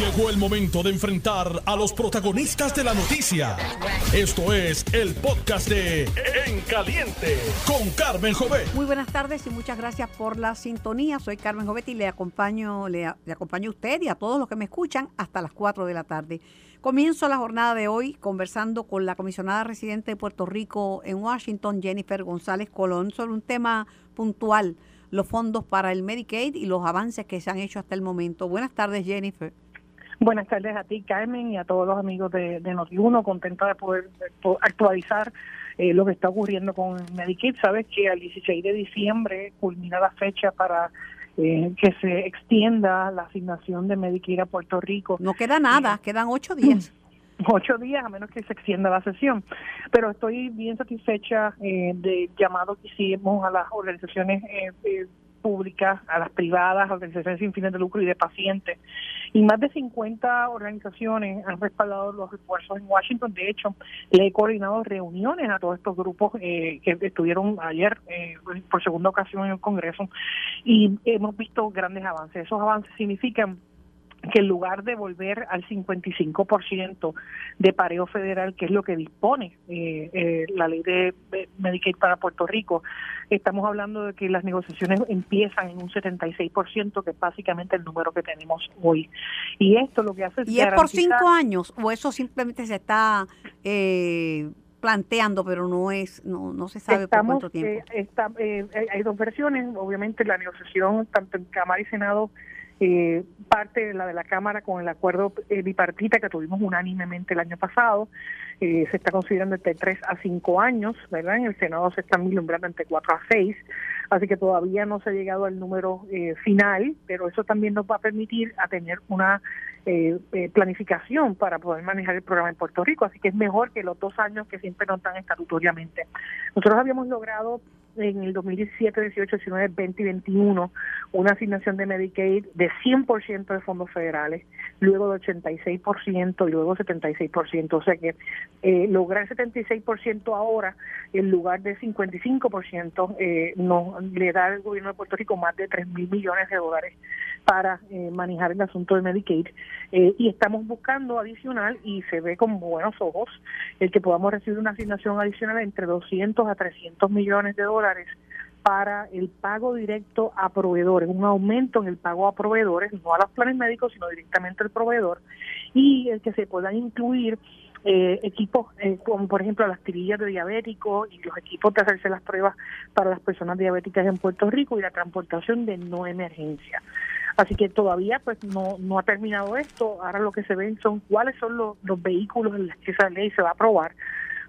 Llegó el momento de enfrentar a los protagonistas de la noticia. Esto es el podcast de En Caliente con Carmen Jovet. Muy buenas tardes y muchas gracias por la sintonía. Soy Carmen Jovet y le acompaño, le, le acompaño a usted y a todos los que me escuchan hasta las 4 de la tarde. Comienzo la jornada de hoy conversando con la comisionada residente de Puerto Rico en Washington, Jennifer González Colón, sobre un tema puntual, los fondos para el Medicaid y los avances que se han hecho hasta el momento. Buenas tardes, Jennifer. Buenas tardes a ti, Carmen, y a todos los amigos de, de Notiuno. Contenta de poder, de poder actualizar eh, lo que está ocurriendo con Medicaid. Sabes que al 16 de diciembre culmina la fecha para eh, que se extienda la asignación de Medicaid a Puerto Rico. No queda nada, quedan ocho días. Ocho días, a menos que se extienda la sesión. Pero estoy bien satisfecha eh, del llamado que hicimos a las organizaciones eh, eh, públicas, a las privadas, organizaciones sin fines de lucro y de pacientes. Y más de 50 organizaciones han respaldado los esfuerzos en Washington. De hecho, le he coordinado reuniones a todos estos grupos eh, que estuvieron ayer eh, por segunda ocasión en el Congreso y hemos visto grandes avances. Esos avances significan que en lugar de volver al 55% de pareo federal, que es lo que dispone eh, eh, la ley de Medicaid para Puerto Rico, estamos hablando de que las negociaciones empiezan en un 76%, que es básicamente el número que tenemos hoy. Y esto lo que hace es... ¿Y es por cinco años o eso simplemente se está... Eh, planteando, pero no es, no, no se sabe Estamos, por cuánto tiempo. eh, está- eh, hay dos versiones, obviamente la negociación tanto en Cámara y Senado eh, parte de la de la Cámara con el acuerdo eh, bipartita que tuvimos unánimemente el año pasado, eh, se está considerando entre 3 a 5 años, ¿verdad? En el Senado se están vislumbrando entre 4 a 6, así que todavía no se ha llegado al número eh, final, pero eso también nos va a permitir a tener una eh, planificación para poder manejar el programa en Puerto Rico, así que es mejor que los dos años que siempre nos dan estatutoriamente. Nosotros habíamos logrado en el 2017, 18, 19, 20 y 21 una asignación de Medicaid de 100% de fondos federales, luego de 86% y luego 76%. O sea que eh, lograr 76% ahora en lugar de 55% eh, nos le da al gobierno de Puerto Rico más de 3 mil millones de dólares para eh, manejar el asunto de Medicaid eh, y estamos buscando adicional y se ve con buenos ojos el que podamos recibir una asignación adicional entre 200 a 300 millones de dólares para el pago directo a proveedores, un aumento en el pago a proveedores, no a los planes médicos, sino directamente al proveedor, y el que se puedan incluir eh, equipos eh, como por ejemplo las tirillas de diabéticos y los equipos de hacerse las pruebas para las personas diabéticas en Puerto Rico y la transportación de no emergencia. Así que todavía pues no, no ha terminado esto, ahora lo que se ven son cuáles son los, los vehículos en los que esa ley se va a aprobar.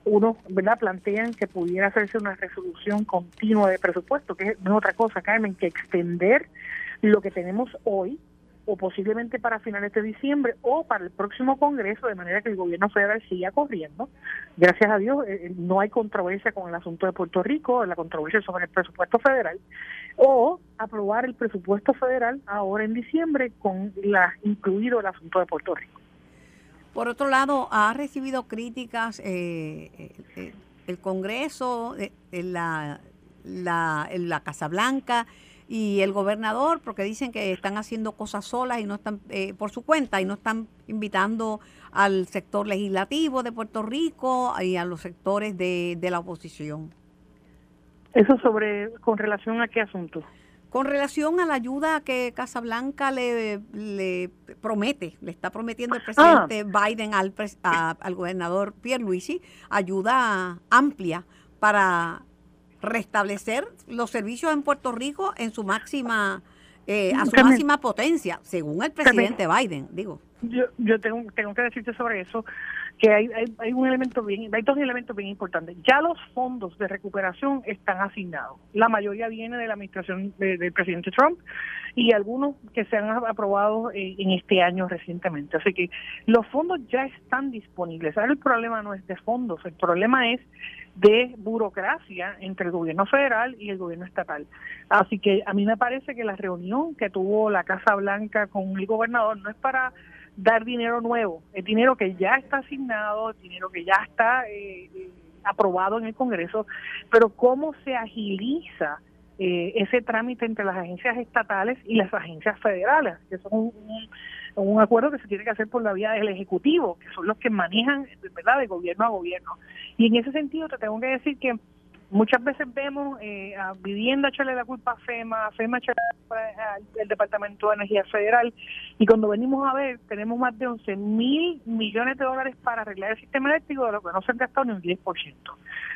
Uno, ¿verdad? Plantean que pudiera hacerse una resolución continua de presupuesto, que es otra cosa, Carmen, que extender lo que tenemos hoy, o posiblemente para finales de diciembre o para el próximo Congreso, de manera que el gobierno federal siga corriendo. Gracias a Dios, eh, eh, no hay controversia con el asunto de Puerto Rico, la controversia sobre el presupuesto federal, o aprobar el presupuesto federal ahora en diciembre, con incluido el asunto de Puerto Rico. Por otro lado, ha recibido críticas eh, eh, el Congreso, la, la, la Casa Blanca y el gobernador, porque dicen que están haciendo cosas solas y no están eh, por su cuenta y no están invitando al sector legislativo de Puerto Rico y a los sectores de, de la oposición. Eso sobre, con relación a qué asunto. Con relación a la ayuda que Casablanca le, le promete, le está prometiendo el presidente Biden al, a- al gobernador Pierluisi, ayuda amplia para restablecer los servicios en Puerto Rico en su máxima, eh, a su Carmen. máxima potencia, según el presidente Biden, digo. Yo, yo tengo, tengo que decirte sobre eso que hay, hay, hay un elemento bien, hay dos elementos bien importantes. Ya los fondos de recuperación están asignados. La mayoría viene de la administración de- del presidente Trump y algunos que se han aprobado eh, en este año recientemente. Así que los fondos ya están disponibles. Ahora el problema no es de fondos, el problema es de burocracia entre el gobierno federal y el gobierno estatal. Así que a mí me parece que la reunión que tuvo la Casa Blanca con el gobernador no es para dar dinero nuevo, es dinero que ya está asignado, dinero que ya está eh, eh, aprobado en el Congreso, pero cómo se agiliza eh, ese trámite entre las agencias estatales y las agencias federales, que son un acuerdo que se tiene que hacer por la vía del Ejecutivo, que son los que manejan, ¿verdad?, de gobierno a gobierno. Y en ese sentido te tengo que decir que Muchas veces vemos eh, a Vivienda echarle la culpa a FEMA, a FEMA echarle al Departamento de Energía Federal y cuando venimos a ver tenemos más de 11 mil millones de dólares para arreglar el sistema eléctrico de lo que no se han gastado ni un 10%.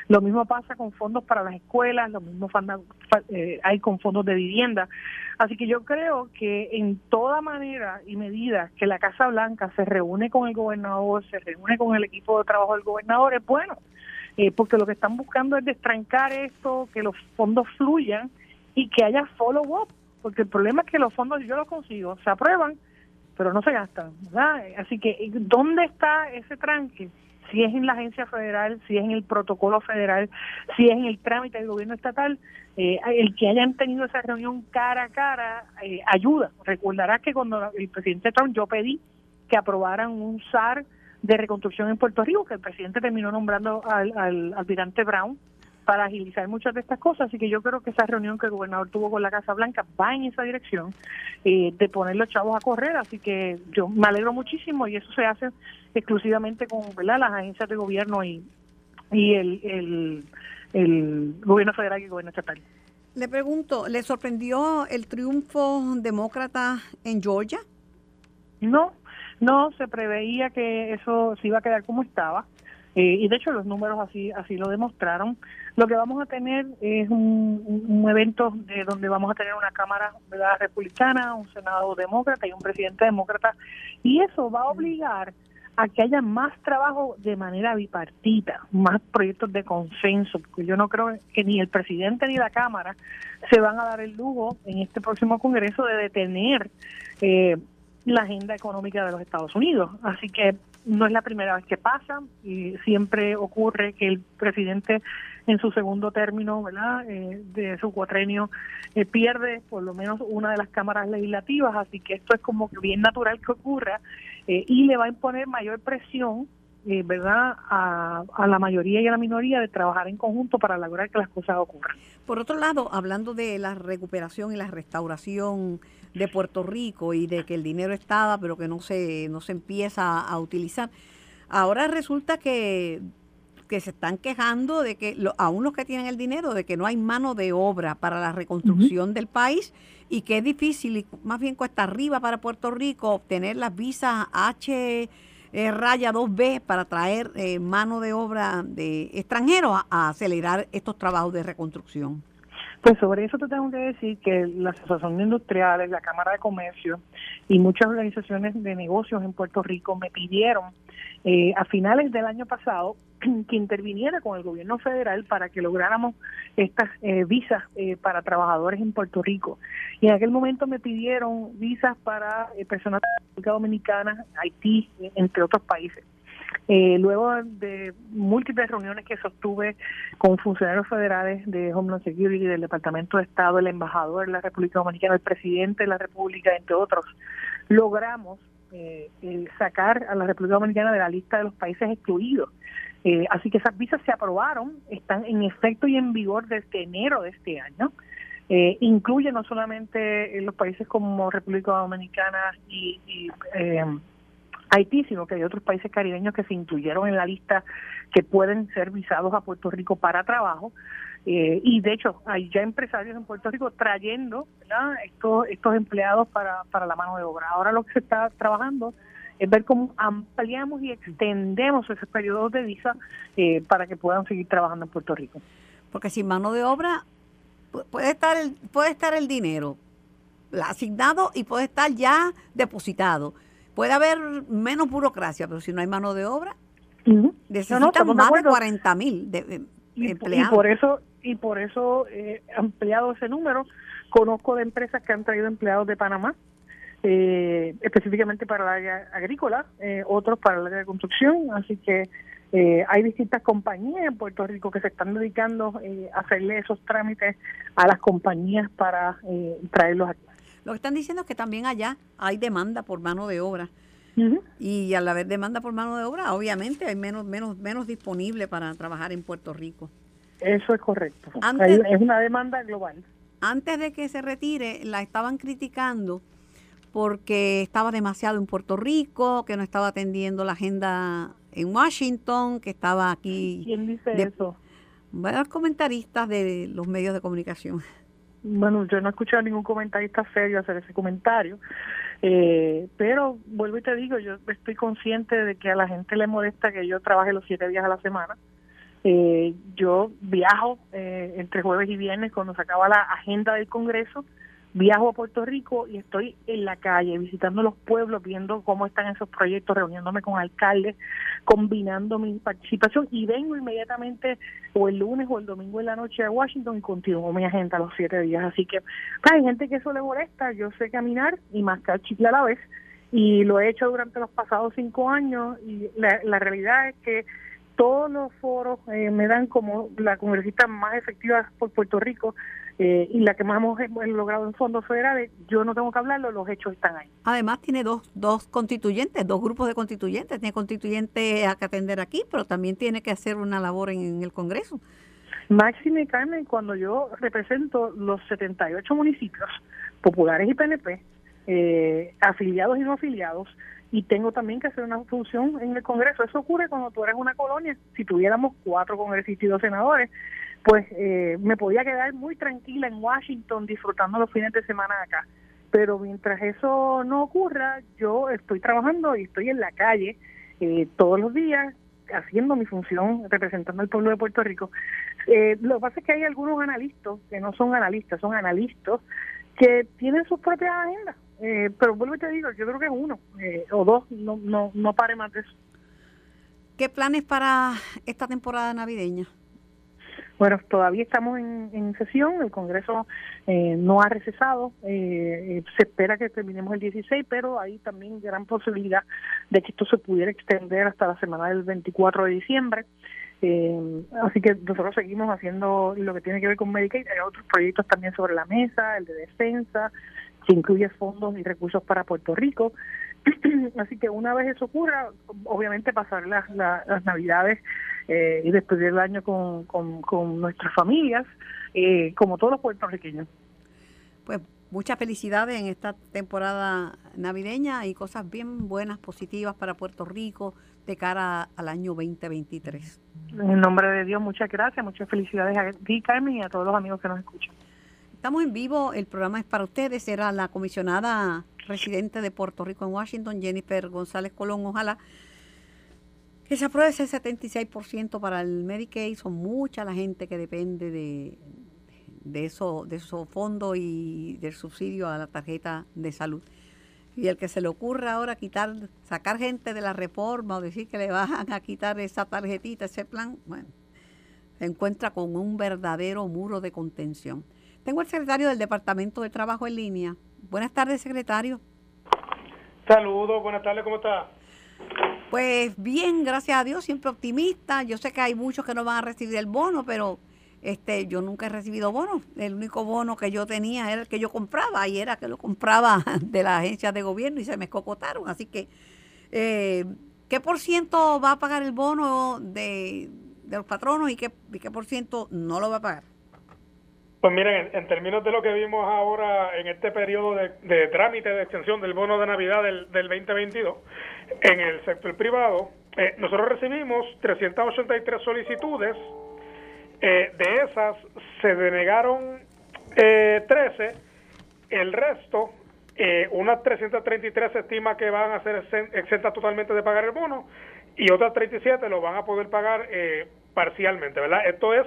Lo mismo pasa con fondos para las escuelas, lo mismo eh, hay con fondos de vivienda. Así que yo creo que en toda manera y medida que la Casa Blanca se reúne con el gobernador, se reúne con el equipo de trabajo del gobernador, es bueno eh, porque lo que están buscando es destrancar esto, que los fondos fluyan y que haya follow-up, porque el problema es que los fondos yo los consigo, se aprueban, pero no se gastan, ¿verdad? Así que, ¿dónde está ese tranque? Si es en la agencia federal, si es en el protocolo federal, si es en el trámite del gobierno estatal, eh, el que hayan tenido esa reunión cara a cara eh, ayuda. Recordarás que cuando el presidente Trump yo pedí que aprobaran un SAR de reconstrucción en Puerto Rico, que el presidente terminó nombrando al, al almirante Brown para agilizar muchas de estas cosas. Así que yo creo que esa reunión que el gobernador tuvo con la Casa Blanca va en esa dirección eh, de poner los chavos a correr. Así que yo me alegro muchísimo y eso se hace exclusivamente con ¿verdad? las agencias de gobierno y, y el, el, el gobierno federal y el gobierno estatal. Le pregunto, ¿le sorprendió el triunfo demócrata en Georgia? No, no, se preveía que eso se iba a quedar como estaba. Eh, y de hecho los números así así lo demostraron. Lo que vamos a tener es un, evento de donde vamos a tener una Cámara republicana, un Senado demócrata y un presidente demócrata, y eso va a obligar a que haya más trabajo de manera bipartita, más proyectos de consenso, porque yo no creo que ni el presidente ni la Cámara se van a dar el lujo en este próximo Congreso de detener eh, la agenda económica de los Estados Unidos. Así que no es la primera vez que pasa y siempre ocurre que el presidente en su segundo término ¿verdad? Eh, de su cuatrenio eh, pierde por lo menos una de las cámaras legislativas, así que esto es como que bien natural que ocurra eh, y le va a imponer mayor presión ¿verdad? A, a, la mayoría y a la minoría de trabajar en conjunto para lograr que las cosas ocurran. Por otro lado, hablando de la recuperación y la restauración de Puerto Rico y de que el dinero estaba pero que no se, no se empieza a utilizar. Ahora resulta que, que se están quejando de que, lo, aún los que tienen el dinero, de que no hay mano de obra para la reconstrucción del país y que es difícil y más bien cuesta arriba para Puerto Rico obtener las visas H eh, raya 2B para traer eh, mano de obra de extranjeros a acelerar estos trabajos de reconstrucción. Pues sobre eso te tengo que decir que la Asociación de Industriales, la Cámara de Comercio y muchas organizaciones de negocios en Puerto Rico me pidieron eh, a finales del año pasado que interviniera con el gobierno federal para que lográramos estas eh, visas eh, para trabajadores en Puerto Rico. Y en aquel momento me pidieron visas para personas de República Dominicana, Haití, entre otros países. Eh, luego de múltiples reuniones que sostuve con funcionarios federales de Homeland Security, del Departamento de Estado, el embajador de la República Dominicana, el presidente de la República, entre otros, logramos eh, sacar a la República Dominicana de la lista de los países excluidos. Eh, así que esas visas se aprobaron, están en efecto y en vigor desde enero de este año. Eh, incluye no solamente los países como República Dominicana y, y eh, Haití, sino que hay otros países caribeños que se incluyeron en la lista que pueden ser visados a Puerto Rico para trabajo. Eh, y de hecho, hay ya empresarios en Puerto Rico trayendo estos, estos empleados para, para la mano de obra. Ahora lo que se está trabajando es ver cómo ampliamos y extendemos ese periodo de visa eh, para que puedan seguir trabajando en Puerto Rico. Porque sin mano de obra puede estar puede estar el dinero asignado y puede estar ya depositado Puede haber menos burocracia, pero si no hay mano de obra, necesitan más de, 40 mil empleados. Y por eso, y por eso eh, ampliado ese número. Conozco de empresas que han traído empleados de Panamá, eh, específicamente para el área agrícola, eh, otros para el área de construcción, así que eh, hay distintas compañías en Puerto Rico que se están dedicando a hacerle esos trámites a las compañías para traerlos aquí. Lo que están diciendo es que también allá hay demanda por mano de obra. Y al haber demanda por mano de obra, obviamente hay menos menos menos disponible para trabajar en Puerto Rico. Eso es correcto. es una demanda global. Antes de que se retire, la estaban criticando porque estaba demasiado en Puerto Rico, que no estaba atendiendo la agenda en Washington, que estaba aquí. ¿Quién dice eso? Bueno, comentaristas de los medios de comunicación. Bueno, yo no he escuchado a ningún comentarista serio hacer ese comentario, eh, pero vuelvo y te digo, yo estoy consciente de que a la gente le molesta que yo trabaje los siete días a la semana. Eh, yo viajo eh, entre jueves y viernes cuando se acaba la agenda del Congreso viajo a Puerto Rico y estoy en la calle visitando los pueblos, viendo cómo están esos proyectos, reuniéndome con alcaldes, combinando mi participación y vengo inmediatamente o el lunes o el domingo en la noche a Washington y continúo mi agenda los siete días. Así que pues, hay gente que eso le molesta, yo sé caminar y mascar chicle a la vez y lo he hecho durante los pasados cinco años y la, la realidad es que todos los foros eh, me dan como la congresista más efectiva por Puerto Rico eh, y la que más hemos, logrado en fondos federales, yo no tengo que hablarlo, los hechos están ahí. Además tiene dos, dos constituyentes, dos grupos de constituyentes, tiene constituyentes a que atender aquí, pero también tiene que hacer una labor en, el Congreso. Máxime Carmen, cuando yo represento los 78 municipios populares y PNP, eh, afiliados y no afiliados, y tengo también que hacer una función en el Congreso. Eso ocurre cuando tú eres una colonia. Si tuviéramos cuatro congresistas y dos senadores, pues eh, me podía quedar muy tranquila en Washington disfrutando los fines de semana acá. Pero mientras eso no ocurra, yo estoy trabajando y estoy en la calle eh, todos los días haciendo mi función representando al pueblo de Puerto Rico. Eh, lo que pasa es que hay algunos analistas que no son analistas, son analistas que tienen sus propias agendas. Eh, pero vuelvo y te digo, yo creo que es uno o dos, no, no, no pare más de eso. ¿Qué planes para esta temporada navideña? Bueno, todavía estamos en, sesión, el Congreso eh, no ha recesado, eh, se espera que terminemos el 16, pero hay también gran posibilidad de que esto se pudiera extender hasta la semana del 24 de diciembre. Eh, así que nosotros seguimos haciendo lo que tiene que ver con Medicaid. Hay otros proyectos también sobre la mesa, el de defensa, que incluye fondos y recursos para Puerto Rico. así que una vez eso ocurra, obviamente pasar las, las Navidades eh, y despedir el año con, con, nuestras familias, eh, como todos los puertorriqueños. Pues muchas felicidades en esta temporada navideña y cosas bien buenas, positivas para Puerto Rico de cara al año 2023. En nombre de Dios, muchas gracias, muchas felicidades a ti, Carmen, y a todos los amigos que nos escuchan. Estamos en vivo, el programa es para ustedes, era la comisionada residente de Puerto Rico en Washington, Jennifer González Colón, ojalá que se apruebe ese 76% para el Medicaid. Son mucha la gente que depende de, de, eso, de esos fondos y del subsidio a la tarjeta de salud. Y el que se le ocurra ahora quitar, sacar gente de la reforma o decir que le van a quitar esa tarjetita, ese plan, bueno, se encuentra con un verdadero muro de contención. Tengo el secretario del Departamento de Trabajo en línea. Buenas tardes, secretario. Saludos, buenas tardes, ¿cómo está? Pues bien, gracias a Dios, siempre optimista. Yo sé que hay muchos que no van a recibir el bono, pero este yo nunca he recibido bono. El único bono que yo tenía era el que yo compraba y era que lo compraba de la agencia de gobierno y se me escocotaron. Así que, eh, ¿qué por ciento va a pagar el bono de, los patronos y qué, qué por ciento no lo va a pagar? Pues miren, en, términos de lo que vimos ahora en este periodo de, trámite de extensión del bono de Navidad del, del 2022, en el sector privado, eh, nosotros recibimos 383 solicitudes, eh, de esas se denegaron eh, 13, el resto, eh, unas 333 se estima que van a ser exentas totalmente de pagar el bono y otras 37 lo van a poder pagar parcialmente, ¿verdad? Esto es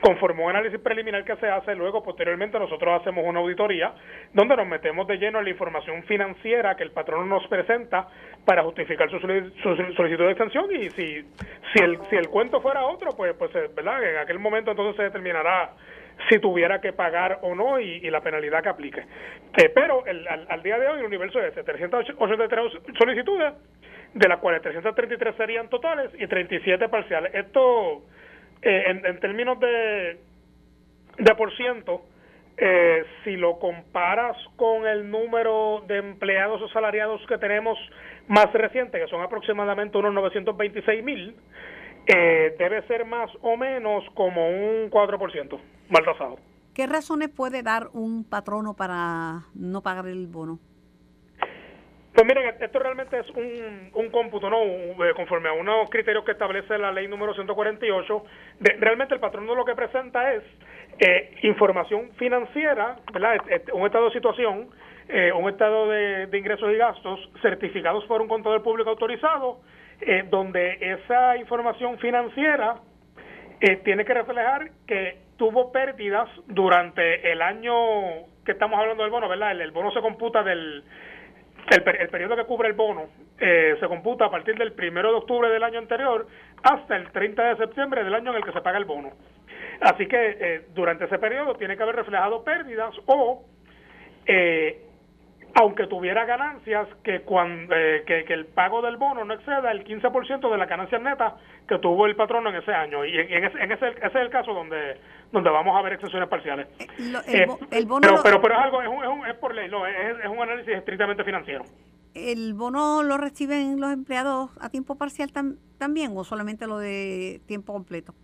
conforme un análisis preliminar que se hace, luego posteriormente nosotros hacemos una auditoría donde nos metemos de lleno en la información financiera que el patrono nos presenta para justificar su, solicitud de extensión y si si el si el cuento fuera otro, pues pues eh, verdad en aquel momento entonces se determinará si tuviera que pagar o no y, la penalidad que aplique. Eh, pero el, al, día de hoy el universo es de 383 solicitudes, de las cuales 333 serían totales y 37 parciales. Esto eh, en, términos de, de por ciento, eh, si lo comparas con el número de empleados o salariados que tenemos más reciente, que son aproximadamente unos 926 mil, eh, debe ser más o menos como un 4% mal tasado. ¿Qué razones puede dar un patrono para no pagar el bono? Pues miren, esto realmente es un, un cómputo, ¿no? Eh, conforme a unos criterios que establece la ley número 148. realmente el patrón lo que presenta es eh, información financiera, ¿verdad? Un estado de situación, eh, un estado de, ingresos y gastos certificados por un contador público autorizado, donde esa información financiera tiene que reflejar que tuvo pérdidas durante el año que estamos hablando del bono, ¿verdad? el bono se computa del el, periodo que cubre el bono eh, se computa a partir del primero de octubre del año anterior hasta el 30 de septiembre del año en el que se paga el bono. Así que eh, durante ese periodo tiene que haber reflejado pérdidas o, eh, aunque tuviera ganancias, que, cuando, que, el pago del bono no exceda el 15% de las ganancias netas que tuvo el patrono en ese año. Y en, ese, en ese, ese, es el caso donde donde vamos a ver excepciones parciales. el, el, bono pero, pero, pero, es algo, es, un, es, por ley, no, es, es un análisis estrictamente financiero. ¿El bono lo reciben los empleados a tiempo parcial también o solamente lo de tiempo completo?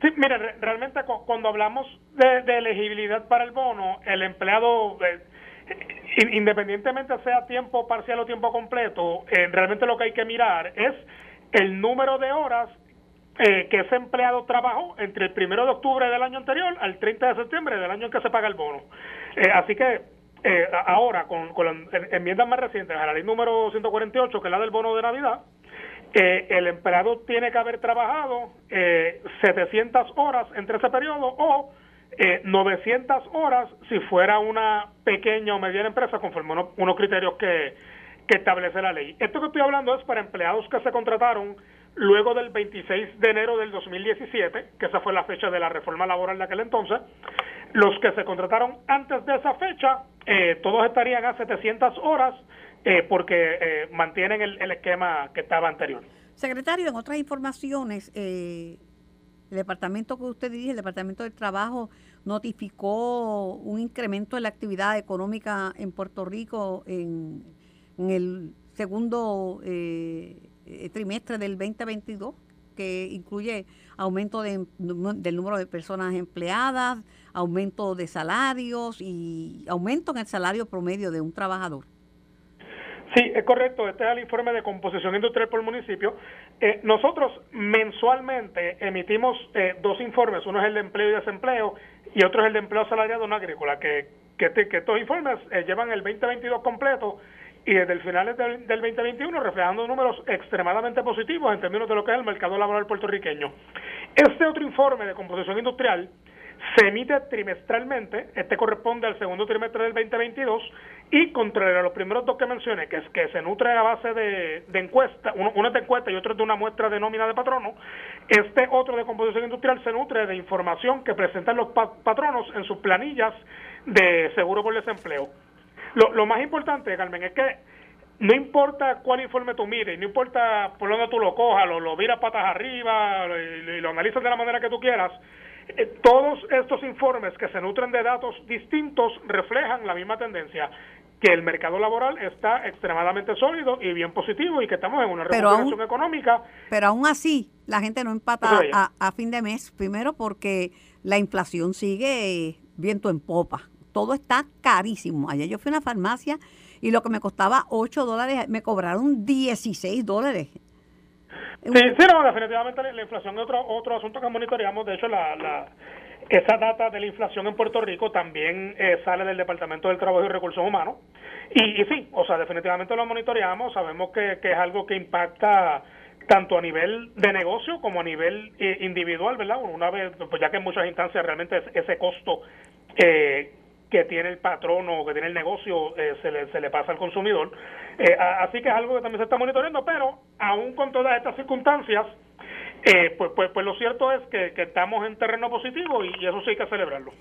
Sí, mire, realmente cuando hablamos de, elegibilidad para el bono, el empleado, eh, independientemente sea tiempo parcial o tiempo completo, eh, realmente lo que hay que mirar es el número de horas eh, que ese empleado trabajó entre el primero de octubre del año anterior al 30 de septiembre del año en que se paga el bono. así que eh, ahora, con, las enmiendas más recientes a la ley número 148, que es la del bono de Navidad, eh, el empleado tiene que haber trabajado eh, 700 horas entre ese periodo o eh, 900 horas si fuera una pequeña o mediana empresa conforme unos, unos criterios que, que establece la ley. Esto que estoy hablando es para empleados que se contrataron luego del 26 de enero del 2017, que esa fue la fecha de la reforma laboral de aquel entonces, los que se contrataron antes de esa fecha, eh, todos estarían a 700 horas eh, porque eh, mantienen el, esquema que estaba anterior. Secretario, en otras informaciones, el departamento que usted dirige, el Departamento del Trabajo, notificó un incremento en la actividad económica en Puerto Rico en, en el segundo trimestre del 2022 que incluye aumento de, del número de personas empleadas, aumento de salarios y aumento en el salario promedio de un trabajador. Sí, es correcto. Este es el informe de composición industrial por municipio. Eh, nosotros mensualmente emitimos eh, dos informes. Uno es el de empleo y desempleo y otro es el de empleo salariado no agrícola, que, que, que estos informes eh, llevan el 2022 completo y desde el final del, 2021 reflejando números extremadamente positivos en términos de lo que es el mercado laboral puertorriqueño. Este otro informe de composición industrial se emite trimestralmente, este corresponde al segundo trimestre del 2022 y contrario a los primeros dos que mencioné, que es que se nutre a base de, de encuesta, uno, uno es de encuesta y otro es de una muestra de nómina de patrono, este otro de composición industrial se nutre de información que presentan los patronos en sus planillas de seguro por desempleo. Lo, lo más importante, Carmen, es que no importa cuál informe tú mires, no importa por dónde tú lo cojas, lo, lo miras patas arriba y, lo analizas de la manera que tú quieras, eh, todos estos informes que se nutren de datos distintos reflejan la misma tendencia, que el mercado laboral está extremadamente sólido y bien positivo y que estamos en una recuperación económica. Pero aún así, la gente no empata a, a fin de mes, primero porque la inflación sigue viento en popa todo está carísimo. Ayer yo fui a una farmacia y lo que me costaba 8 dólares, me cobraron 16 dólares. Sí, sí, no, definitivamente la, inflación es otro, otro asunto que monitoreamos. De hecho, la, la, esa data de la inflación en Puerto Rico también eh, sale del Departamento del Trabajo y Recursos Humanos. Y, y sí, o sea, definitivamente lo monitoreamos. Sabemos que, que es algo que impacta tanto a nivel de negocio como a nivel eh, individual, ¿verdad? Una vez, pues ya que en muchas instancias realmente ese costo eh, que tiene el patrono o que tiene el negocio eh, se, le, se le pasa al consumidor. Eh, así que es algo que también se está monitoreando, pero aún con todas estas circunstancias, eh, pues, pues, pues lo cierto es que, estamos en terreno positivo y, eso sí hay que celebrarlo.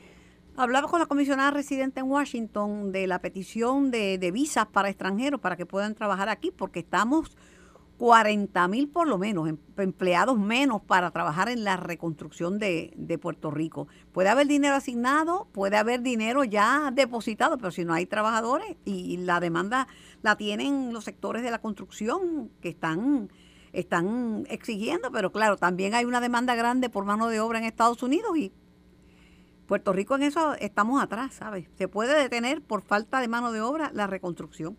Hablaba con la comisionada residente en Washington de la petición de, de visas para extranjeros para que puedan trabajar aquí, porque estamos 40 mil por lo menos em, empleados menos para trabajar en la reconstrucción de, Puerto Rico. Puede haber dinero asignado, puede haber dinero ya depositado, pero si no hay trabajadores y la demanda la tienen los sectores de la construcción que están, están exigiendo, pero claro, también hay una demanda grande por mano de obra en Estados Unidos y Puerto Rico en eso estamos atrás, ¿sabes? Se puede detener por falta de mano de obra la reconstrucción.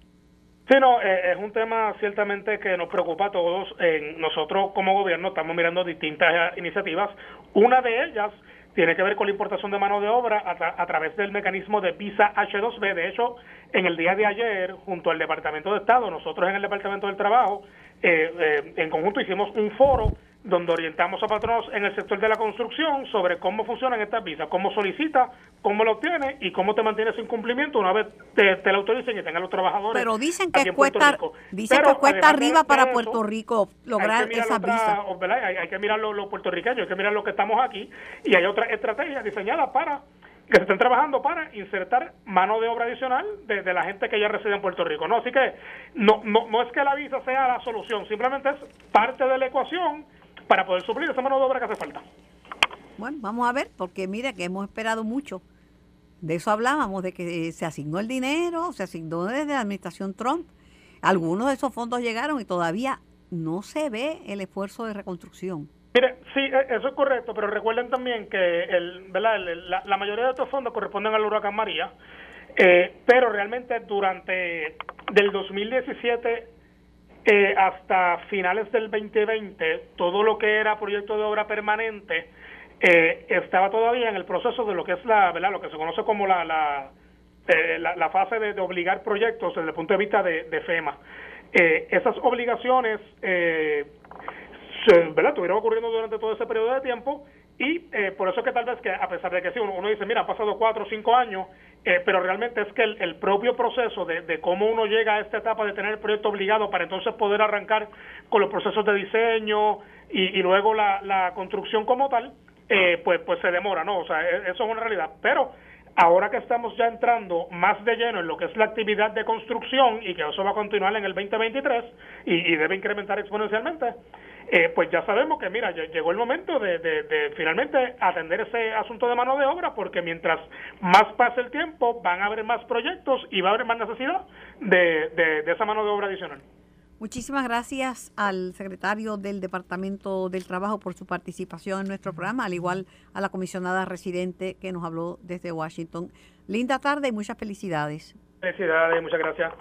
Sí, no, eh, es un tema ciertamente que nos preocupa a todos. nosotros como gobierno estamos mirando distintas iniciativas. Una de ellas tiene que ver con la importación de mano de obra a, través del mecanismo de visa H2B. De hecho, en el día de ayer, junto al Departamento de Estado, nosotros en el Departamento del Trabajo, eh, eh, en conjunto hicimos un foro donde orientamos a patronos en el sector de la construcción sobre cómo funcionan estas visas, cómo solicita, cómo lo obtiene y cómo te mantienes sin cumplimiento una vez te, te la autoricen y tengan los trabajadores. Pero dicen que cuesta, dicen que cuesta arriba para Puerto Rico lograr esas visas. Hay, que mirar los, puertorriqueños, hay que mirar lo que estamos aquí y hay otra estrategia diseñada para que se estén trabajando para insertar mano de obra adicional de, la gente que ya reside en Puerto Rico. No, así que no, no, no es que la visa sea la solución, simplemente es parte de la ecuación para poder suplir esa mano de obra que hace falta. Bueno, vamos a ver, porque mire que hemos esperado mucho. De eso hablábamos, de que se asignó el dinero, se asignó desde la administración Trump. Algunos de esos fondos llegaron y todavía no se ve el esfuerzo de reconstrucción. Mire, sí, e, eso es correcto, pero recuerden también que el, ¿verdad? La, mayoría de estos fondos corresponden al huracán María, eh, pero realmente durante del 2017 eh, hasta finales del 2020, todo lo que era proyecto de obra permanente eh, estaba todavía en el proceso de lo que es la, ¿verdad? Lo que se conoce como la, la, eh, la, fase de, obligar proyectos desde el punto de vista de, FEMA. esas obligaciones, ¿verdad? Estuvieron ocurriendo durante todo ese periodo de tiempo y por eso que tal vez que a pesar de que sí, uno, dice, mira, han pasado cuatro o cinco años, eh, pero realmente es que el, propio proceso de, cómo uno llega a esta etapa de tener el proyecto obligado para entonces poder arrancar con los procesos de diseño y, luego la, construcción como tal, eh, pues, pues se demora, ¿no? O sea, e, eso es una realidad. Pero ahora que estamos ya entrando más de lleno en lo que es la actividad de construcción y que eso va a continuar en el 2023 y, y debe incrementar exponencialmente, eh, pues ya sabemos que, mira, llegó el momento de, finalmente atender ese asunto de mano de obra, porque mientras más pase el tiempo, van a haber más proyectos y va a haber más necesidad de, esa mano de obra adicional. Muchísimas gracias al secretario del Departamento del Trabajo por su participación en nuestro programa, al igual a la comisionada residente que nos habló desde Washington. Linda tarde y muchas felicidades. Felicidades, muchas gracias.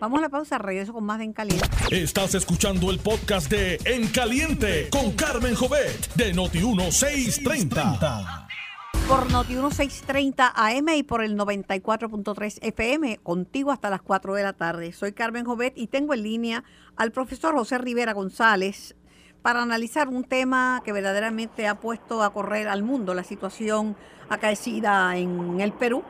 Vamos a la pausa, regreso con más de En Caliente. Estás escuchando el podcast de En Caliente con Carmen Jovet de Noti1630. Por Noti1630 AM y por el 94.3 FM, contigo hasta las 4 de la tarde. Soy Carmen Jovet y tengo en línea al profesor José Rivera González para analizar un tema que verdaderamente ha puesto a correr al mundo, la situación acaecida en el Perú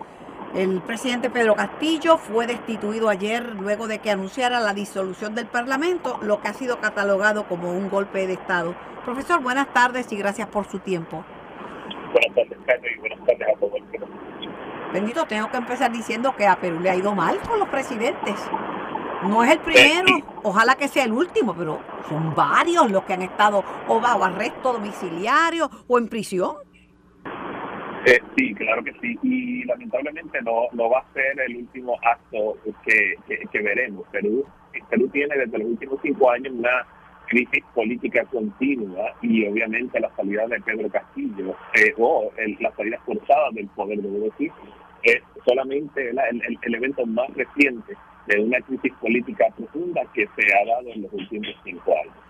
el presidente Pedro Castillo fue destituido ayer luego de que anunciara la disolución del Parlamento, lo que ha sido catalogado como un golpe de Estado. Profesor, buenas tardes y gracias por su tiempo. Buenas tardes, Carlos, y buenas tardes a todos. Bendito, tengo que empezar diciendo que a Perú le ha ido mal con los presidentes. No es el primero, ojalá que sea el último, pero son varios los que han estado o bajo arresto domiciliario o en prisión. Eh, sí, claro que sí. Y lamentablemente no, no va a ser el último acto que, que, veremos. Perú, Perú tiene desde los últimos cinco años una crisis política continua y obviamente la salida de Pedro Castillo eh, o el, la salida forzada del poder, de decir, es solamente el, el, evento más reciente de una crisis política profunda que se ha dado en los últimos cinco años.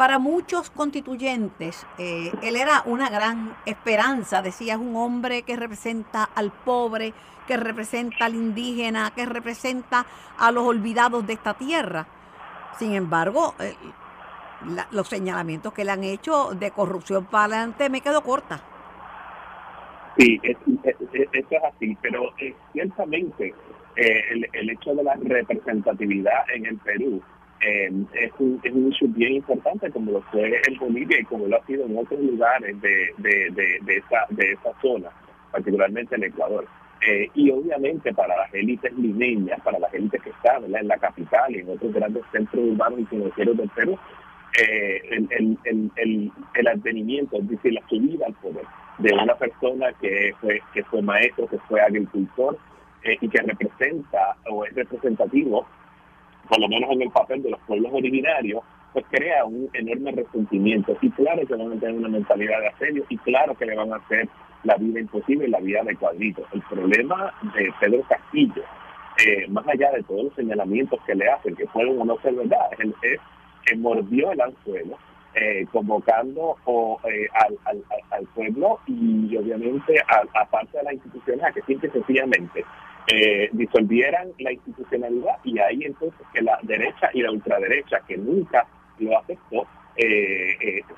Para muchos constituyentes, eh, él era una gran esperanza, decía, es un hombre que representa al pobre, que representa al indígena, que representa a los olvidados de esta tierra. Sin embargo, eh, los señalamientos que le han hecho de corrupción para adelante me quedo corta. Sí, eso es, así, pero eh, ciertamente el, el hecho de la representatividad en el Perú eh, es, un, es un issue bien importante como lo fue en Bolivia y como lo ha sido en otros lugares de, de, de, esa, de esa zona, particularmente en Ecuador. Eh, y obviamente para las élites limeñas, para las élites que están en la capital y en otros grandes centros urbanos y financieros del Perú, eh, el, el, el, el, advenimiento, es decir, la subida al poder de una persona que fue, que fue maestro, que fue agricultor y que representa o es representativo por lo menos en el papel de los pueblos originarios, pues crea un enorme resentimiento. Y claro que van a tener una mentalidad de asedio y claro que le van a hacer la vida imposible y la vida de cuadritos. El problema de Pedro Castillo eh, más allá de todos los señalamientos que le hacen, que pueden o no ser verdad, él, es que mordió el anzuelo, eh, convocando o, eh, al, al, pueblo y obviamente a, parte de las instituciones a que simple sencillamente disolvieran la institucionalidad y ahí entonces que la derecha y la ultraderecha, que nunca lo aceptó,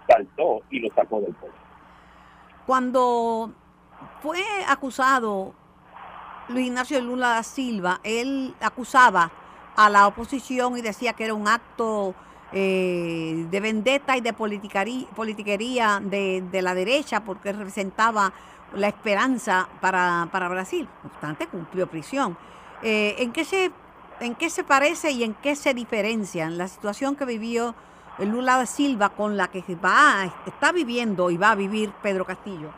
saltó y lo sacó del poder. Cuando fue acusado Luis Ignacio Lula da Silva, él acusaba a la oposición y decía que era un acto eh, de vendetta y de politiquería de, de, la derecha porque representaba la esperanza para, para Brasil. No obstante, cumplió prisión. Eh, ¿en, qué se, ¿En qué se parece y en qué se diferencia la situación que vivió Lula da Silva con la que va, está viviendo y va a vivir Pedro Castillo?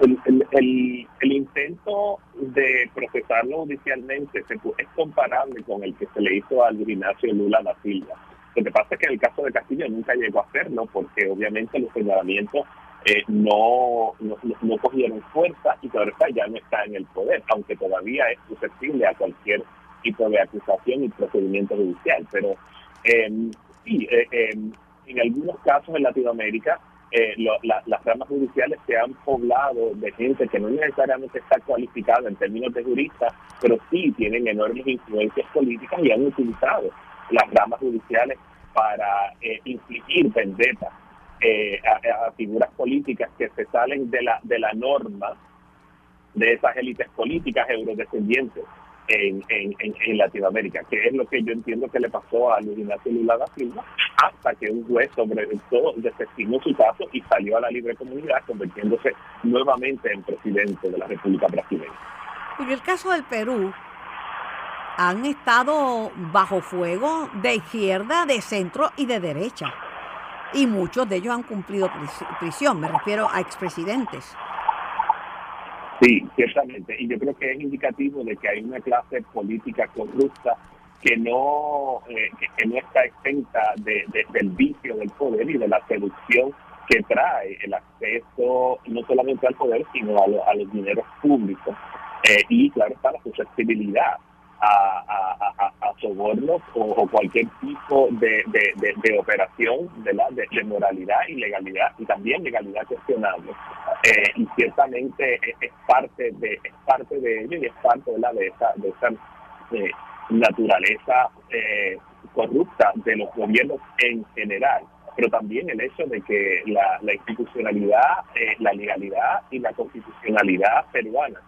el, el, el, intento de procesarlo judicialmente es comparable con el que se le hizo al Ignacio Lula da Silva. Lo que pasa es que en el caso de Castillo nunca llegó a hacerlo porque obviamente los señalamientos eh, no, no, cogieron fuerza y todavía ya no está en el poder, aunque todavía es susceptible a cualquier tipo de acusación y procedimiento judicial. Pero eh, sí, eh, en algunos casos en Latinoamérica eh, las ramas judiciales se han poblado de gente que no necesariamente está cualificada en términos de juristas, pero sí tienen enormes influencias políticas y han utilizado las ramas judiciales para eh, infligir vendetas eh, a, figuras políticas que se salen de la, de la norma de esas élites políticas eurodescendientes en, en, en, Latinoamérica, que es lo que yo entiendo que le pasó a Luis Ignacio Lula da Silva, hasta que un juez sobre todo desestimó su caso y salió a la libre comunidad, convirtiéndose nuevamente en presidente de la República Brasileña. En el caso del Perú, han estado bajo fuego de izquierda, de centro y de derecha. Y muchos de ellos han cumplido prisión, me refiero a expresidentes. Sí, ciertamente. Y yo creo que es indicativo de que hay una clase política corrupta que no, eh, que no está exenta de, del vicio del poder y de la seducción que trae el acceso no solamente al poder, sino a, los dineros públicos. Eh, y claro está la susceptibilidad a, a, sobornos o, cualquier tipo de, de, operación de, la, de, moralidad y legalidad y también legalidad cuestionable. Eh, y ciertamente es, parte de es parte de ello y es parte de la de esa de esa eh, naturaleza eh, corrupta de los gobiernos en general. Pero también el hecho de que la, la institucionalidad la legalidad y la constitucionalidad peruana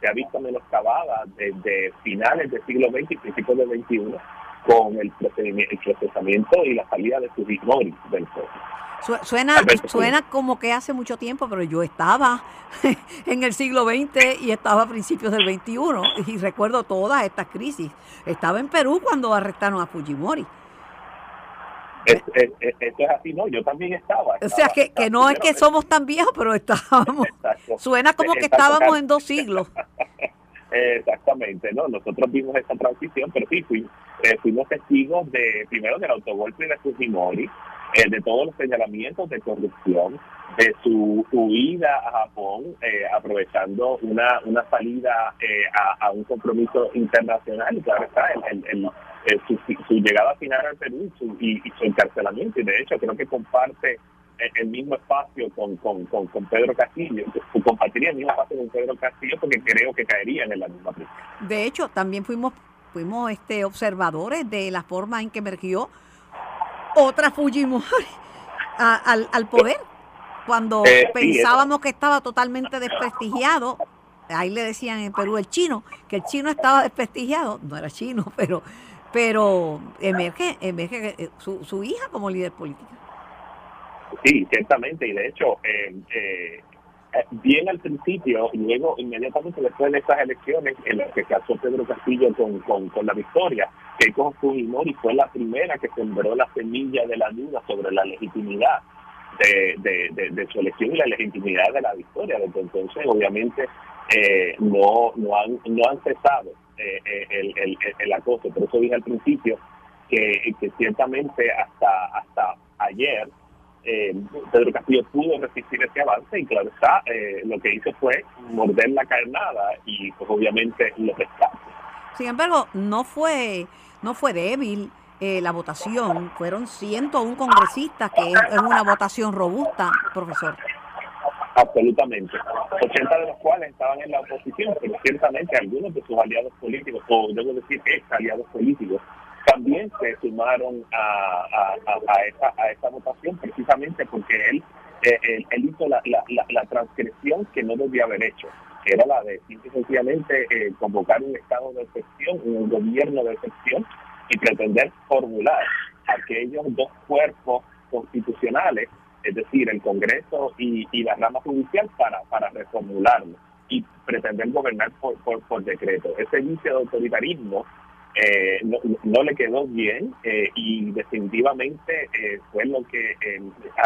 se ha visto menoscabada desde finales del siglo XX y principios del XXI con el, procedimiento, el procesamiento y la salida de sus del Suena, suena como que hace mucho tiempo, pero yo estaba en el siglo XX y estaba a principios del XXI y recuerdo todas estas crisis. Estaba en Perú cuando arrestaron a Fujimori. Esto es así, ¿no? Yo también estaba. o sea, que, que no es que somos tan viejos, pero estábamos. Suena como que estábamos en dos siglos. Exactamente, ¿no? Nosotros vimos esa transición, pero sí, fuimos, eh, fuimos testigos de, primero del autogolpe de Fujimori, eh, de todos los señalamientos de corrupción, de su huida a Japón, eh, aprovechando una, una salida a, un compromiso internacional, y claro está, el, el, su, su, llegada final al Perú y su, y su encarcelamiento, y de hecho creo que comparte el mismo espacio con, con, con, Pedro Castillo, compartiría el mismo espacio con Pedro Castillo porque creo que caerían en la misma prisión. De hecho, también fuimos fuimos este observadores de la forma en que emergió otra Fujimori al, al poder. Cuando eh, pensábamos que estaba totalmente desprestigiado, ahí le decían en Perú el chino, que el chino estaba desprestigiado, no era chino, pero pero emerge, emerge eh, su, su hija como líder política. Sí, ciertamente, y de hecho, eh, eh, bien al principio, y luego inmediatamente después de esas elecciones en las que casó Pedro Castillo con, con, la victoria, con Fujimori fue la primera que sembró la semilla de la duda sobre la legitimidad de, de, su elección y la legitimidad de la victoria. Desde entonces, obviamente, eh, no, no, han, no han cesado el, el, el, acoso. Por eso dije al principio que, ciertamente hasta, hasta ayer eh, Pedro Castillo pudo resistir ese avance y claro está, eh, lo que hizo fue morder la carnada y pues obviamente lo pescados. Sin embargo, no fue, no fue débil eh, la votación. Fueron 101 congresistas, que es, una votación robusta, profesor. Absolutamente. 80 de los cuales estaban en la oposición, pero ciertamente algunos de sus aliados políticos, o debo decir ex aliados políticos, también se sumaron a, a, esa, a esa votación precisamente porque él, eh, él, hizo la, la, la, transgresión que no debía haber hecho, que era la de sencillamente eh, convocar un estado de excepción, un gobierno de excepción y pretender formular aquellos dos cuerpos constitucionales, es decir, el Congreso y, la rama judicial, para, para reformularlo y pretender gobernar por, decreto. Ese inicio de autoritarismo eh, no, le quedó bien eh, y definitivamente eh, fue lo que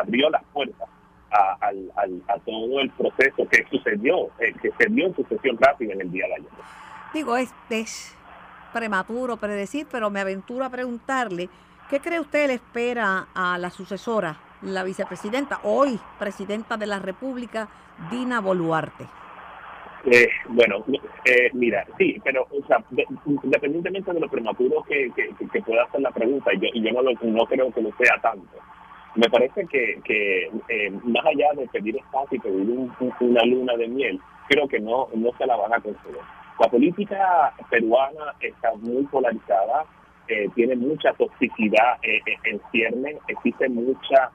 abrió las puertas a, a, todo el proceso que sucedió, que se dio en sucesión rápida en el día de ayer. Digo, es, es prematuro predecir, pero me aventuro a preguntarle, ¿qué cree usted le espera a la sucesora, la vicepresidenta, hoy presidenta de la República, Dina Boluarte? Eh, bueno, eh, mira, sí, pero o sea, independientemente de lo prematuro que, que, pueda hacer la pregunta, yo, yo no, no creo que lo sea tanto, me parece que, que eh, más allá de pedir espacio y pedir una luna de miel, creo que no, no se la van a conceder. La política peruana está muy polarizada, eh, tiene mucha toxicidad eh, en ciernes, existe mucha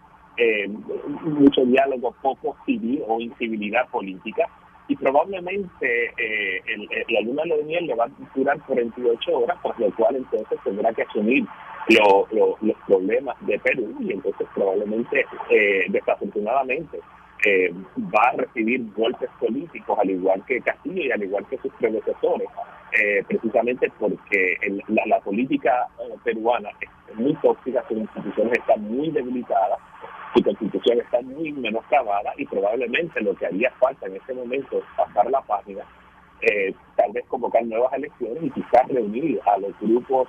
mucho diálogo poco civil o incivilidad política. Y probablemente la luna de miel le va a durar 48 horas, por lo cual entonces tendrá que asumir los problemas de Perú. Y entonces probablemente, desafortunadamente, eh, va a recibir golpes políticos, al igual que Castillo y al igual que sus predecesores, eh, precisamente porque la, política eh, peruana es muy tóxica, sus instituciones están muy debilitadas, su constitución está muy menoscabada y probablemente lo que haría falta en este momento es pasar la página, tal vez convocar nuevas elecciones y quizás reunir a los grupos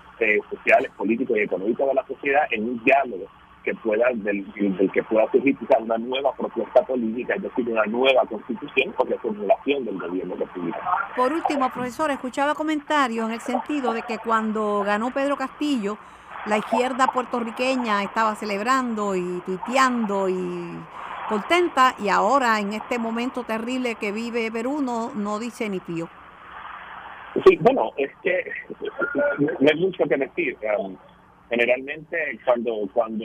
sociales, políticos y económicos de la sociedad en un diálogo que pueda del, que pueda surgir una nueva propuesta política, es decir, una nueva constitución con reformulación del gobierno republicano. Por último, profesor, escuchaba comentarios en el sentido de que cuando ganó Pedro Castillo, la izquierda puertorriqueña estaba celebrando y tuiteando y contenta y ahora en este momento terrible que vive Perú no, no dice ni pío. Sí, bueno, es que no hay mucho que decir. Um, generalmente cuando cuando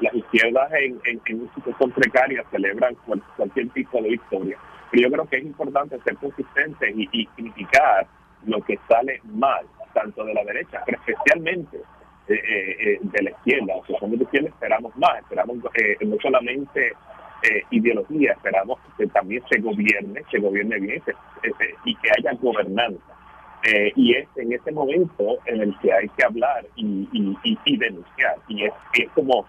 las izquierdas en, en, en situación precaria celebran cualquier tipo de victoria. Pero yo creo que es importante ser consistente y, criticar lo que sale mal, tanto de la derecha, pero especialmente de la izquierda. O sea, como izquierda esperamos más, esperamos no solamente ideología, esperamos que también se gobierne, se gobierne bien y que haya gobernanza eh, y es en ese momento en el que hay que hablar y, y, denunciar. Y es, es, como,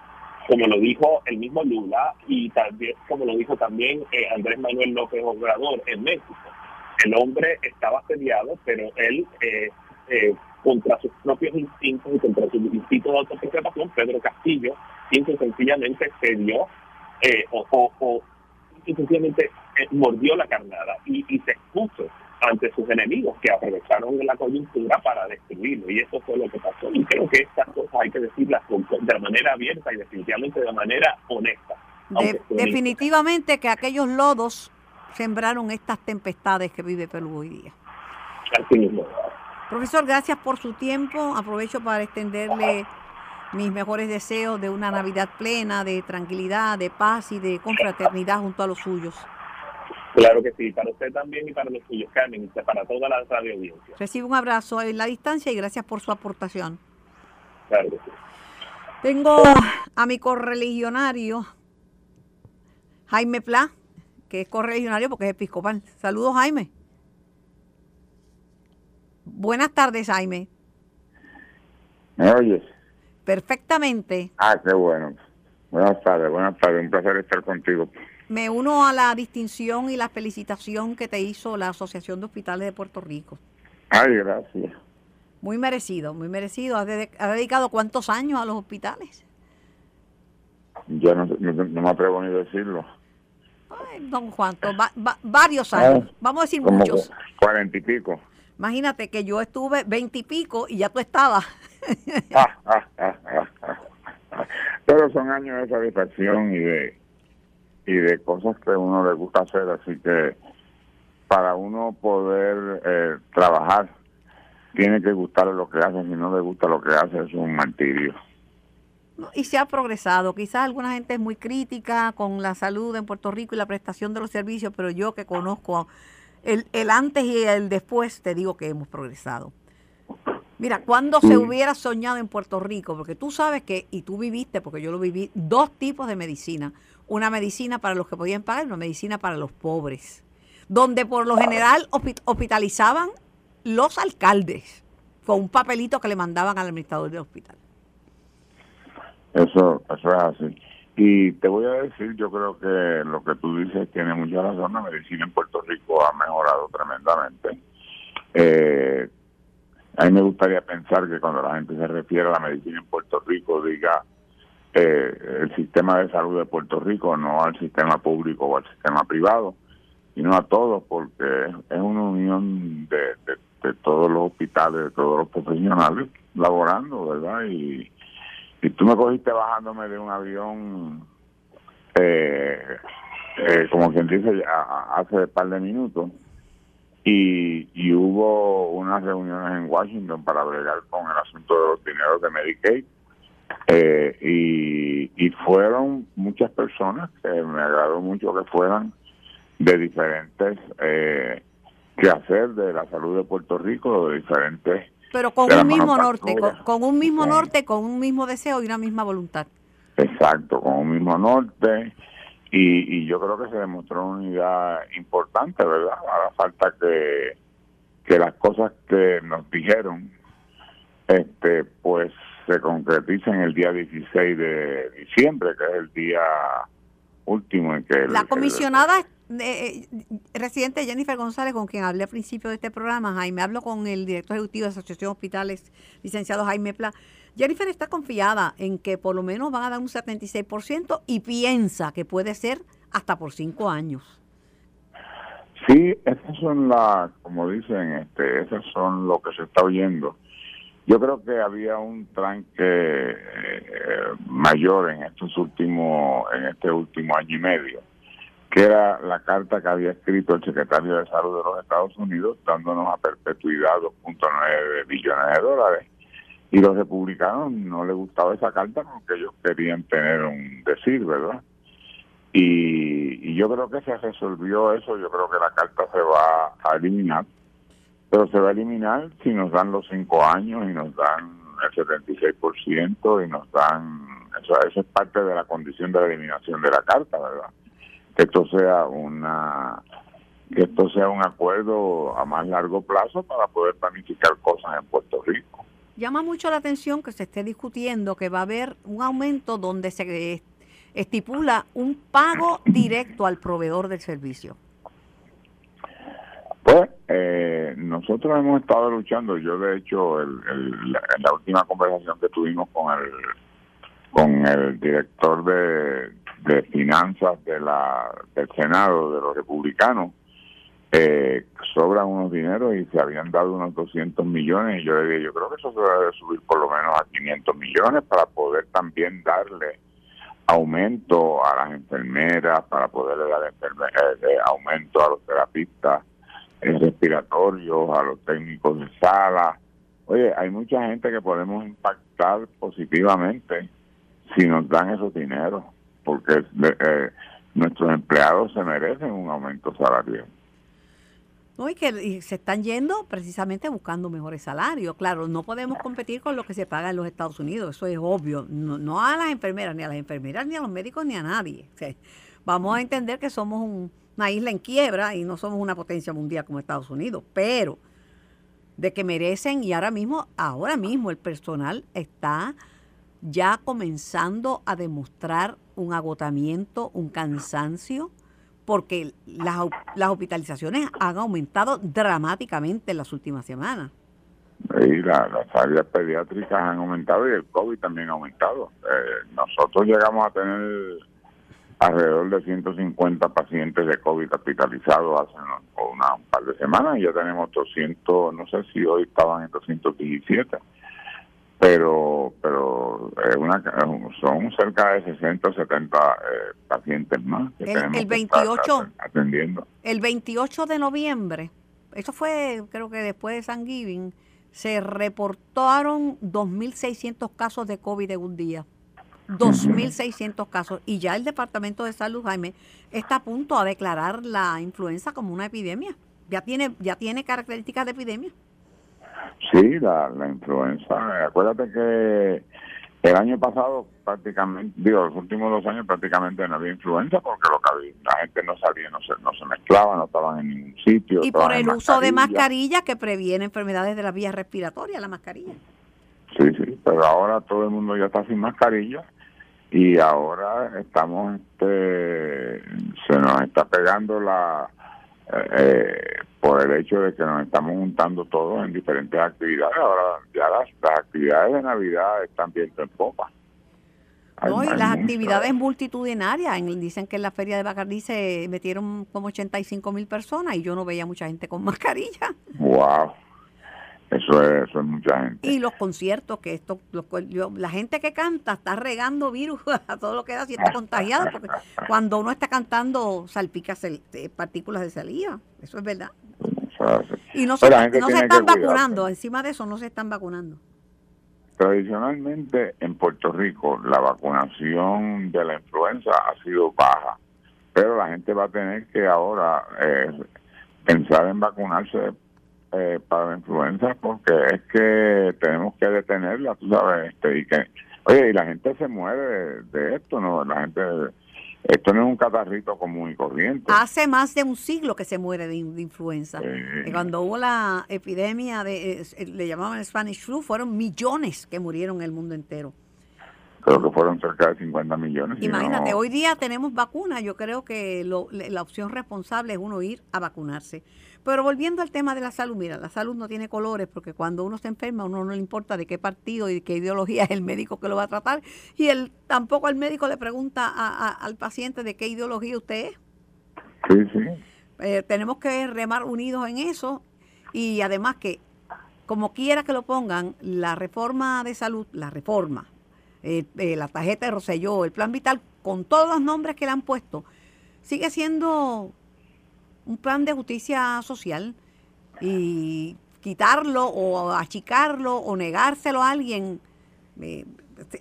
como lo dijo el mismo Lula y también como lo dijo también eh, Andrés Manuel López Obrador en México. El hombre estaba asediado, pero él, eh, contra sus propios instintos y contra su instinto de autopreservación, Pedro Castillo, simple sencillamente cedió o, o, o sencillamente mordió la carnada y, y se expuso ante sus enemigos que aprovecharon la coyuntura para destruirlo y eso fue lo que pasó y creo que estas cosas hay que decirlas de manera abierta y definitivamente de manera honesta. definitivamente que aquellos lodos sembraron estas tempestades que vive Perú hoy día. Así mismo. Profesor, gracias por su tiempo. Aprovecho para extenderle mis mejores deseos de una Navidad plena, de tranquilidad, de paz y de confraternidad junto a los suyos. Claro que sí, para usted también y para los suyos, Carmen, y para toda la radio audiencia. Recibe un abrazo en la distancia y gracias por su aportación. Claro que sí. Tengo a mi correligionario, Jaime Pla, que es correligionario porque es episcopal. Saludos, Jaime. Buenas tardes, Jaime. ¿Me oyes? Perfectamente. Ah, qué bueno. Buenas tardes, buenas tardes. Un placer estar contigo. Me uno a la distinción y la felicitación que te hizo la Asociación de Hospitales de Puerto Rico. Ay, gracias. Muy merecido, muy merecido. ¿Has, dedicado cuántos años a los hospitales? Yo no, me atrevo ni a decirlo. Ay, don Juan, varios años. Ah, Vamos a decir muchos. Cuarenta y pico. Imagínate que yo estuve veintipico y, ya tú estabas. Ah, ah, ah, Pero son años de satisfacción y de y de cosas que a uno le gusta hacer, así que para uno poder eh, trabajar tiene que gustarle lo que hace, si no le gusta lo que hace es un martirio. Y se ha progresado, quizás alguna gente es muy crítica con la salud en Puerto Rico y la prestación de los servicios, pero yo que conozco el, el antes y el después, te digo que hemos progresado. Mira, cuando se hubiera soñado en Puerto Rico? Porque tú sabes que, y tú viviste, porque yo lo viví, dos tipos de medicina. Una medicina para los que podían pagar y una medicina para los pobres. Donde por lo general hospitalizaban los alcaldes con un papelito que le mandaban al administrador del hospital. Eso, eso es así. Y te voy a decir, yo creo que lo que tú dices tiene mucha razón. La medicina en Puerto Rico ha mejorado tremendamente. Eh, a mí me gustaría pensar que cuando la gente se refiere a la medicina en Puerto Rico diga eh, el sistema de salud de Puerto Rico, no al sistema público o al sistema privado, sino a todos, porque es una unión de, de, todos los hospitales, de todos los profesionales laborando, ¿verdad? Y, y tú me cogiste bajándome de un avión, eh, eh, como quien dice, hace un par de minutos, y, y hubo unas reuniones en Washington para bregar con el asunto de los dineros de Medicaid. Eh, y, y fueron muchas personas que me agradó mucho que fueran de diferentes eh, de la salud de Puerto Rico, de diferentes... Pero con un mismo norte, con, un mismo norte, con un mismo deseo y una misma voluntad. Exacto, con un mismo norte. Y, y yo creo que se demostró una unidad importante, ¿verdad? Ahora falta que, que las cosas que nos dijeron, este pues se concreticen el día 16 de diciembre, que es el día último en que... La comisionada eh, residente Jennifer González, con quien hablé al principio de este programa, Jaime, hablo con el director ejecutivo de Asociación Hospitales, licenciado Jaime Pla. Jennifer está confiada en que por lo menos van a dar un 76% y piensa que puede ser hasta por cinco años. Sí, esas son las, como dicen, este, esas son lo que se está oyendo. Yo creo que había un tranque eh, mayor en estos últimos, en este último año y medio que era la carta que había escrito el secretario de Salud de los Estados Unidos, dándonos a perpetuidad 2.9 billones de dólares. Y los republicanos no les gustaba esa carta porque ellos querían tener un decir, ¿verdad? Y, yo creo que se resolvió eso, yo creo que la carta se va a eliminar, pero se va a eliminar si nos dan los cinco años y nos dan el 76% y nos dan, eso, eso es parte de la condición de la eliminación de la carta, ¿verdad? Que esto sea una que esto sea un acuerdo a más largo plazo para poder planificar cosas en Puerto Rico. Llama mucho la atención que se esté discutiendo que va a haber un aumento donde se estipula un pago directo al proveedor del servicio. Pues eh, nosotros hemos estado luchando, yo de hecho el, en la última conversación que tuvimos con el con el director de, de finanzas de la, del Senado, de los republicanos, eh, sobran unos dineros y se habían dado unos 200 millones y yo le dije, yo creo que eso se debe subir por lo menos a 500 millones para poder también darle aumento a las enfermeras, para poderle dar eh, aumento a los terapistas respiratorios, a los técnicos de sala. Oye, hay mucha gente que podemos impactar positivamente si nos dan esos dineros porque eh, nuestros empleados se merecen un aumento salarial. No, y que se están yendo precisamente buscando mejores salarios. Claro, no podemos competir con lo que se paga en los Estados Unidos, eso es obvio. No, a las enfermeras, ni a las enfermeras, ni a los médicos, ni a nadie. vamos a entender que somos una isla en quiebra y no somos una potencia mundial como Estados Unidos, pero de que merecen y ahora mismo, ahora mismo el personal está ya comenzando a demostrar un agotamiento, un cansancio, porque las, las hospitalizaciones han aumentado dramáticamente en las últimas semanas. Y las áreas pediátricas han aumentado y el COVID también ha aumentado. Eh, nosotros llegamos a tener alrededor de 150 pacientes de COVID hospitalizados hace una, un par de semanas y ya tenemos 200, no sé si hoy estaban en 217, pero pero una, son cerca de 60 o 70 eh, pacientes más que el, el 28, atendiendo. El 28 de noviembre, eso fue creo que después de San Giving, se reportaron 2.600 casos de COVID en un día. 2.600 casos. Y ya el Departamento de Salud, Jaime, está a punto de declarar la influenza como una epidemia. Ya tiene, ya tiene características de epidemia. Sí, la, la influenza. Acuérdate que el año pasado prácticamente, digo, los últimos dos años prácticamente no había influenza porque lo que había, la gente no salía, no se, no se mezclaba, no estaban en ningún sitio. Y por el uso de mascarilla que previene enfermedades de la vía respiratoria, la mascarilla. Sí, sí, pero ahora todo el mundo ya está sin mascarilla y ahora estamos, este, se nos está pegando la, eh, por el hecho de que nos estamos juntando todos en diferentes actividades. Ahora ya las, actividades de Navidad están viendo en popa. no, y las actividades multitudinarias. Dicen que en la feria de Bacardí se metieron como 85 mil personas y yo no veía mucha gente con mascarilla. ¡Wow! Eso es, eso es mucha gente. Y los conciertos, que esto, la gente que canta está regando virus a todo lo que da si está contagiado, porque cuando uno está cantando salpica eh, partículas de saliva, eso es verdad. Y no se, no se están vacunando, encima de eso no se están vacunando. Tradicionalmente en Puerto Rico la vacunación de la influenza ha sido baja, pero la gente va a tener que ahora eh, pensar en vacunarse eh, para la influenza porque es que tenemos que detenerla, tú sabes, este, y que, oye, y la gente se muere de, esto, ¿no? La gente, esto no es un catarrito común y corriente. Hace más de un siglo que se muere de, influenza. Cuando hubo la epidemia de, le llamaban Spanish flu, fueron millones que murieron en el mundo entero. Creo que fueron cerca de 50 millones. Imagínate, hoy día tenemos vacunas, yo creo que la opción responsable es uno ir a vacunarse. Pero volviendo al tema de la salud, mira, la salud no tiene colores porque cuando uno se enferma, a uno no le importa de qué partido y de qué ideología es el médico que lo va a tratar. Y él tampoco el médico le pregunta al paciente de qué ideología usted es. Sí, sí. Eh, tenemos que remar unidos en eso y además que, como quiera que lo pongan, la reforma de salud, la reforma, eh, eh, la tarjeta de Roselló, el plan vital, con todos los nombres que le han puesto, sigue siendo un plan de justicia social y quitarlo o achicarlo o negárselo a alguien eh,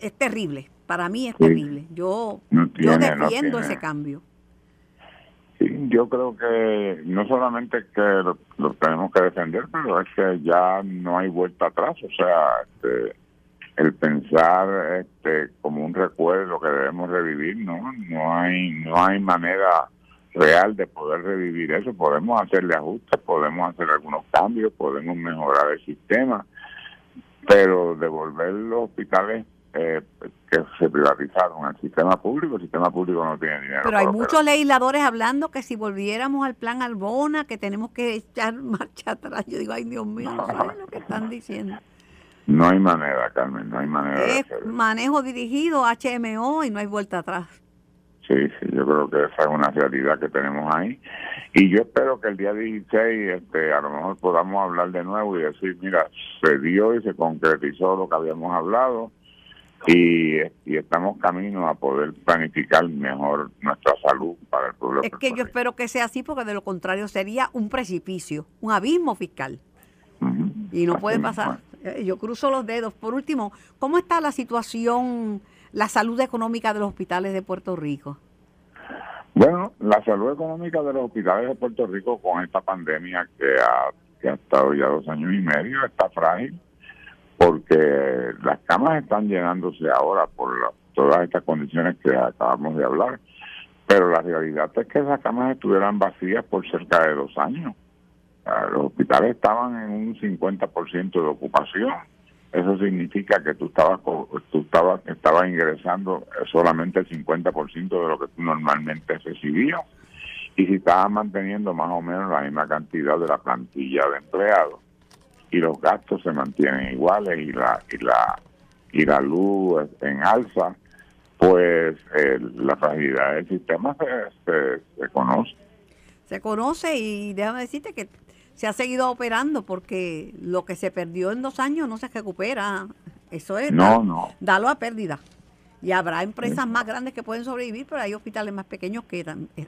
es terrible. Para mí es terrible. Yo, yo defiendo ese cambio. yo creo que no solamente que lo, tenemos que defender, pero es que ya no hay vuelta atrás. O sea, este, el pensar este, como un recuerdo que debemos revivir, no, no hay, no hay manera real de poder revivir eso. Podemos hacerle ajustes, podemos hacer algunos cambios, podemos mejorar el sistema, pero devolver los hospitales eh, que se privatizaron al sistema público, el sistema público no tiene dinero. Pero hay muchos legisladores hablando que si volviéramos al plan Albona, que tenemos que echar marcha atrás. Yo digo, ay Dios mío, no saben lo que están diciendo. No hay manera, Carmen, no hay manera. Es manejo dirigido, HMO, y no hay vuelta atrás. Sí, sí, yo creo que esa es una realidad que tenemos ahí. Y yo espero que el día 16 este, a lo mejor podamos hablar de nuevo y decir, mira, se dio y se concretizó lo que habíamos hablado y, y estamos camino a poder planificar mejor nuestra salud para el pueblo. Es que yo espero que sea así porque de lo contrario sería un precipicio, un abismo fiscal. Y no puede pasar. Eh, yo cruzo los dedos. Por último, ¿cómo está la situación? La salud económica de los hospitales de Puerto Rico? Bueno, la salud económica de los hospitales de Puerto Rico con esta pandemia que ha, que ha estado ya dos años y medio está frágil porque las camas están llenándose ahora por todas estas condiciones que acabamos de hablar, pero la realidad es que esas camas estuvieran vacías por cerca de dos años. Los hospitales estaban en un 50% de ocupación eso significa que tú estabas tú estabas, estabas ingresando solamente el 50% de lo que tú normalmente recibías y si estabas manteniendo más o menos la misma cantidad de la plantilla de empleados y los gastos se mantienen iguales y la y la y la luz en alza pues eh, la fragilidad del sistema se, se, conoce. Se conoce y déjame decirte que se ha seguido operando porque lo que se perdió en dos años no se recupera. Eso es, no, no. dalo a pérdida. Y habrá empresas más grandes que pueden sobrevivir, pero hay hospitales más pequeños que, eh,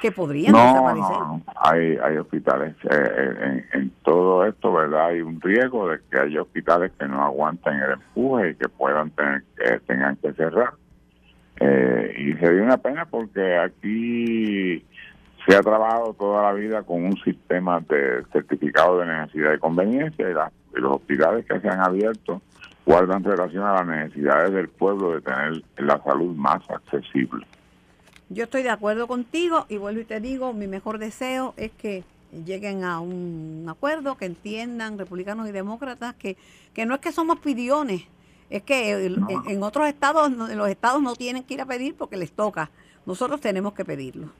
que podrían desaparecer. No, hay, hay hospitales. Eh, eh, en, todo esto, ¿verdad? Hay un riesgo de que haya hospitales que no aguanten el empuje y que puedan tener que tengan que cerrar. y sería una pena porque aquí se ha trabajado toda la vida con un sistema de certificado de necesidad y conveniencia y, y los hospitales que se han abierto guardan relación a las necesidades del pueblo de tener la salud más accesible. Yo estoy de acuerdo contigo y vuelvo y te digo, mi mejor deseo es que lleguen a un acuerdo, que entiendan republicanos y demócratas que, que no es que somos pidiones, es que en, otros estados, en los estados no tienen que ir a pedir porque les toca, nosotros tenemos que pedirlo.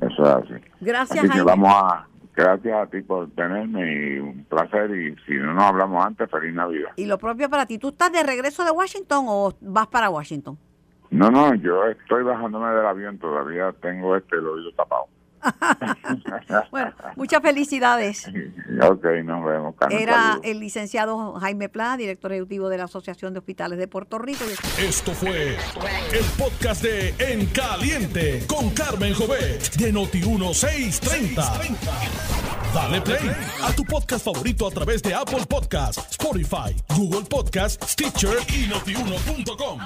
Eso es así. Gracias, así vamos a, Gracias a ti por tenerme y un placer. Y si no nos hablamos antes, feliz Navidad. Y lo propio para ti. ¿Tú estás de regreso de Washington o vas para Washington? No, no, yo estoy bajándome del avión. Todavía tengo este el oído tapado. bueno, muchas felicidades. Ok, nos vemos. Era el licenciado Jaime Pla, director ejecutivo de la Asociación de Hospitales de Puerto Rico. Esto fue el podcast de En Caliente con Carmen Jovet de Noti1630. Dale play a tu podcast favorito a través de Apple Podcasts, Spotify, Google Podcasts, Stitcher y notiuno.com.